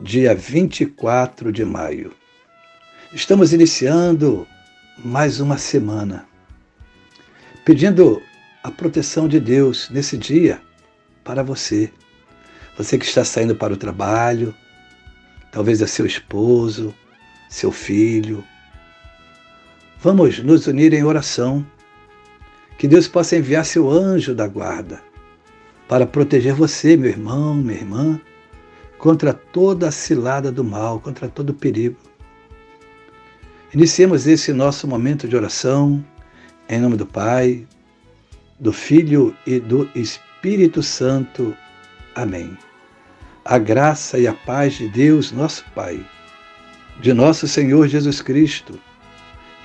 dia 24 de maio. Estamos iniciando mais uma semana, pedindo a proteção de Deus nesse dia para você. Você que está saindo para o trabalho, talvez é seu esposo, seu filho. Vamos nos unir em oração. Que Deus possa enviar seu anjo da guarda para proteger você, meu irmão, minha irmã contra toda a cilada do mal, contra todo o perigo. Iniciemos esse nosso momento de oração em nome do Pai, do Filho e do Espírito Santo. Amém. A graça e a paz de Deus, nosso Pai, de nosso Senhor Jesus Cristo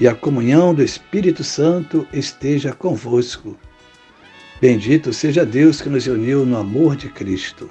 e a comunhão do Espírito Santo esteja convosco. Bendito seja Deus que nos uniu no amor de Cristo.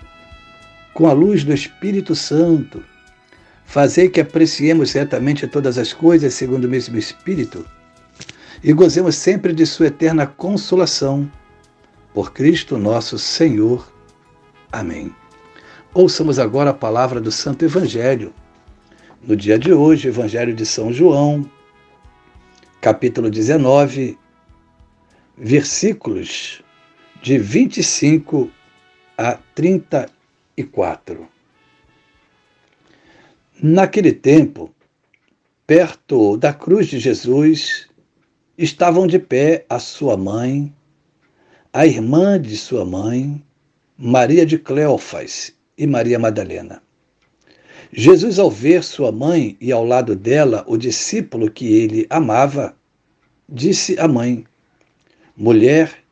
com a luz do Espírito Santo, fazei que apreciemos certamente todas as coisas segundo o mesmo Espírito e gozemos sempre de Sua eterna consolação. Por Cristo nosso Senhor. Amém. Ouçamos agora a palavra do Santo Evangelho. No dia de hoje, Evangelho de São João, capítulo 19, versículos de 25 a 31 e quatro. Naquele tempo, perto da cruz de Jesus, estavam de pé a sua mãe, a irmã de sua mãe, Maria de Cleofas e Maria Madalena. Jesus, ao ver sua mãe e ao lado dela o discípulo que ele amava, disse à mãe: Mulher,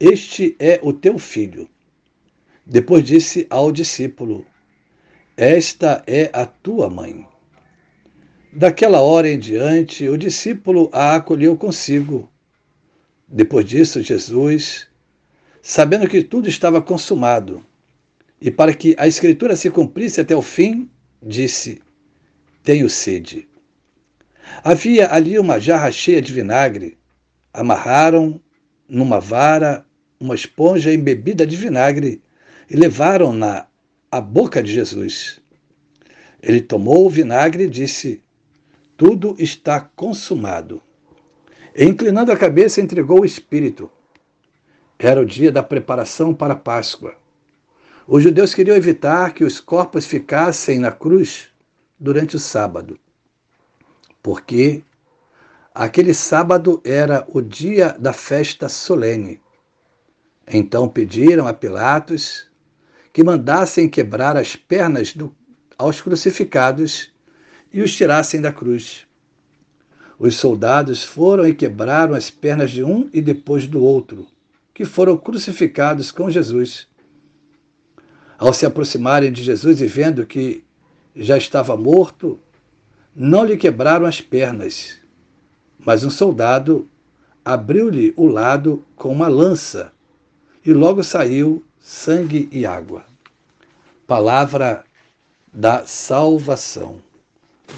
este é o teu filho. Depois disse ao discípulo: Esta é a tua mãe. Daquela hora em diante, o discípulo a acolheu consigo. Depois disso, Jesus, sabendo que tudo estava consumado, e para que a Escritura se cumprisse até o fim, disse: Tenho sede. Havia ali uma jarra cheia de vinagre. Amarraram numa vara uma esponja embebida de vinagre e levaram-na à boca de Jesus. Ele tomou o vinagre e disse: Tudo está consumado. E, inclinando a cabeça, entregou o Espírito. Era o dia da preparação para a Páscoa. Os judeus queriam evitar que os corpos ficassem na cruz durante o sábado, porque aquele sábado era o dia da festa solene. Então pediram a Pilatos que mandassem quebrar as pernas do, aos crucificados e os tirassem da cruz. Os soldados foram e quebraram as pernas de um e depois do outro, que foram crucificados com Jesus. Ao se aproximarem de Jesus e vendo que já estava morto, não lhe quebraram as pernas, mas um soldado abriu-lhe o lado com uma lança e logo saiu sangue e água. Palavra da salvação.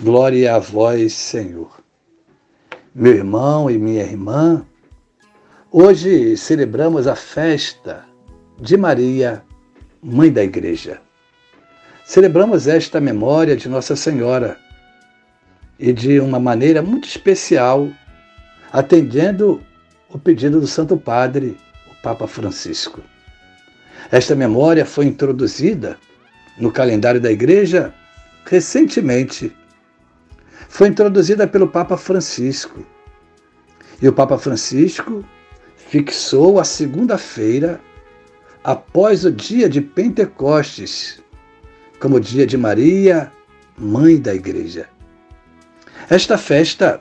Glória a vós, Senhor. Meu irmão e minha irmã, hoje celebramos a festa de Maria, Mãe da Igreja. Celebramos esta memória de Nossa Senhora e de uma maneira muito especial, atendendo o pedido do Santo Padre, o Papa Francisco. Esta memória foi introduzida no calendário da Igreja recentemente, foi introduzida pelo Papa Francisco. E o Papa Francisco fixou a segunda-feira após o dia de Pentecostes como dia de Maria, mãe da Igreja. Esta festa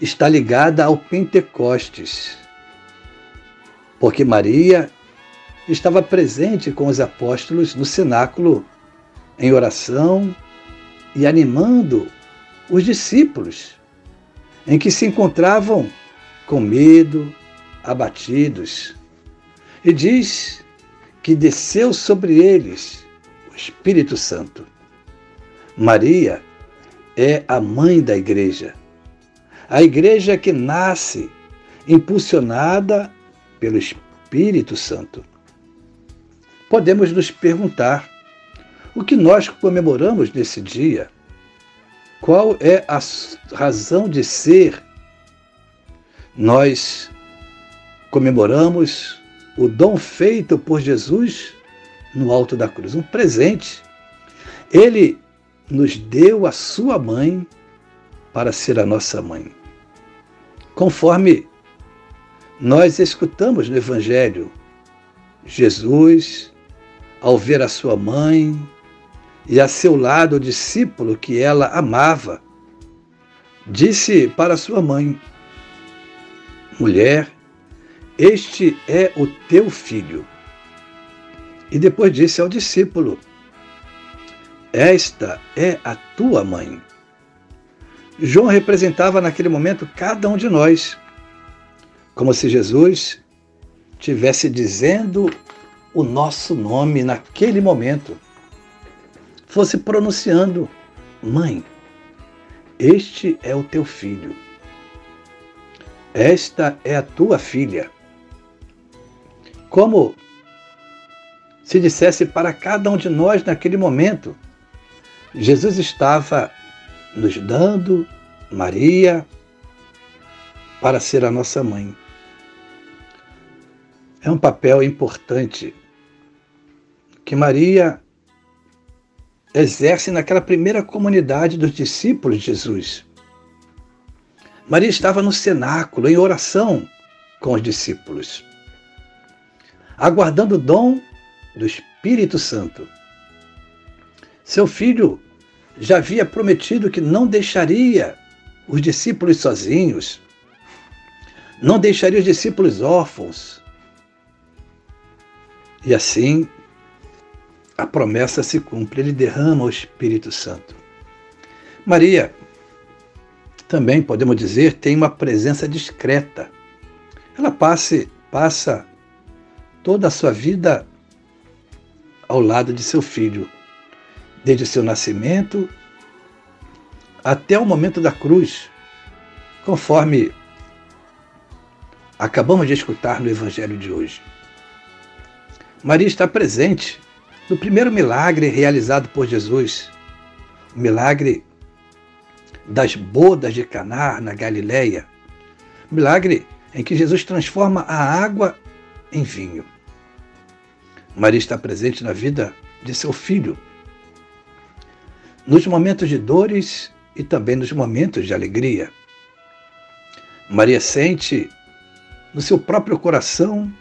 está ligada ao Pentecostes, porque Maria estava presente com os apóstolos no cenáculo em oração e animando os discípulos, em que se encontravam com medo, abatidos. E diz que desceu sobre eles o Espírito Santo. Maria é a mãe da igreja. A igreja que nasce impulsionada pelo Espírito Santo. Podemos nos perguntar o que nós comemoramos nesse dia? Qual é a razão de ser? Nós comemoramos o dom feito por Jesus no alto da cruz, um presente. Ele nos deu a sua mãe para ser a nossa mãe. Conforme nós escutamos no Evangelho, Jesus, ao ver a sua mãe e a seu lado o discípulo que ela amava, disse para sua mãe: Mulher, este é o teu filho. E depois disse ao discípulo: Esta é a tua mãe. João representava naquele momento cada um de nós, como se Jesus tivesse dizendo o nosso nome naquele momento, fosse pronunciando: Mãe, este é o teu filho, esta é a tua filha. Como se dissesse para cada um de nós naquele momento, Jesus estava nos dando Maria para ser a nossa mãe. É um papel importante que Maria exerce naquela primeira comunidade dos discípulos de Jesus. Maria estava no cenáculo, em oração com os discípulos, aguardando o dom do Espírito Santo. Seu filho já havia prometido que não deixaria os discípulos sozinhos, não deixaria os discípulos órfãos. E assim, a promessa se cumpre, ele derrama o Espírito Santo. Maria, também podemos dizer, tem uma presença discreta. Ela passe, passa toda a sua vida ao lado de seu filho, desde seu nascimento até o momento da cruz, conforme acabamos de escutar no Evangelho de hoje. Maria está presente no primeiro milagre realizado por Jesus, o milagre das bodas de Caná na Galileia, milagre em que Jesus transforma a água em vinho. Maria está presente na vida de seu filho, nos momentos de dores e também nos momentos de alegria. Maria sente no seu próprio coração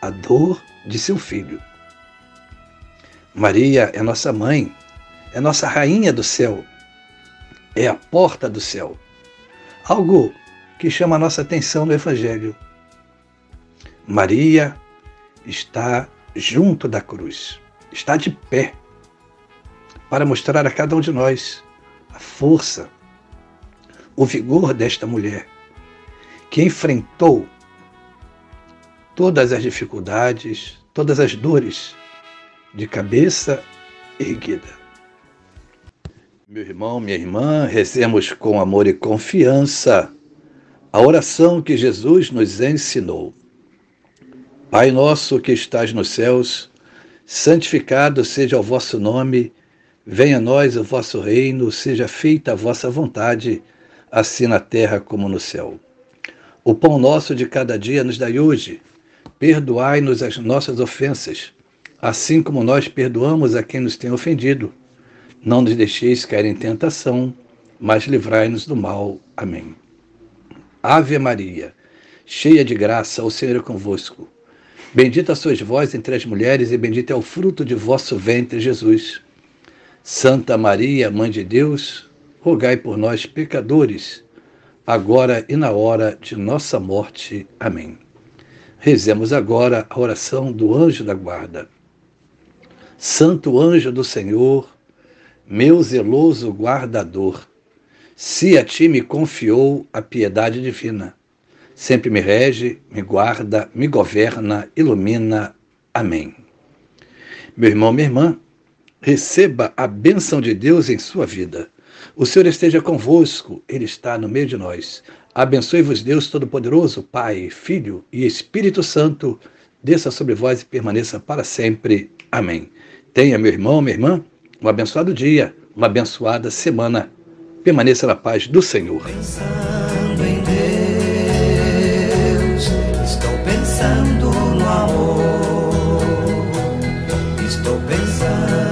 a dor de seu filho. Maria é nossa mãe, é nossa rainha do céu, é a porta do céu. Algo que chama a nossa atenção no Evangelho. Maria está junto da cruz, está de pé para mostrar a cada um de nós a força, o vigor desta mulher que enfrentou todas as dificuldades, todas as dores de cabeça erguida. Meu irmão, minha irmã, rezemos com amor e confiança a oração que Jesus nos ensinou. Pai nosso que estás nos céus, santificado seja o vosso nome. Venha a nós o vosso reino, seja feita a vossa vontade, assim na terra como no céu. O pão nosso de cada dia nos dai hoje. Perdoai-nos as nossas ofensas, assim como nós perdoamos a quem nos tem ofendido. Não nos deixeis cair em tentação mas livrai-nos do mal. Amém. Ave Maria, cheia de graça, o Senhor é convosco. Bendita sois vós entre as mulheres, e bendito é o fruto de vosso ventre, Jesus. Santa Maria, Mãe de Deus, rogai por nós, pecadores, agora e na hora de nossa morte. Amém. Rezemos agora a oração do anjo da guarda. Santo anjo do Senhor, meu zeloso guardador, se a ti me confiou a piedade divina, sempre me rege, me guarda, me governa, ilumina. Amém. Meu irmão, minha irmã, receba a bênção de Deus em sua vida. O Senhor esteja convosco, Ele está no meio de nós. Abençoe-vos, Deus Todo-Poderoso, Pai, Filho e Espírito Santo, desça sobre vós e permaneça para sempre. Amém. Tenha, meu irmão, minha irmã, um abençoado dia, uma abençoada semana. Permaneça na paz do Senhor. Pensando em Deus, estou pensando no amor. Estou pensando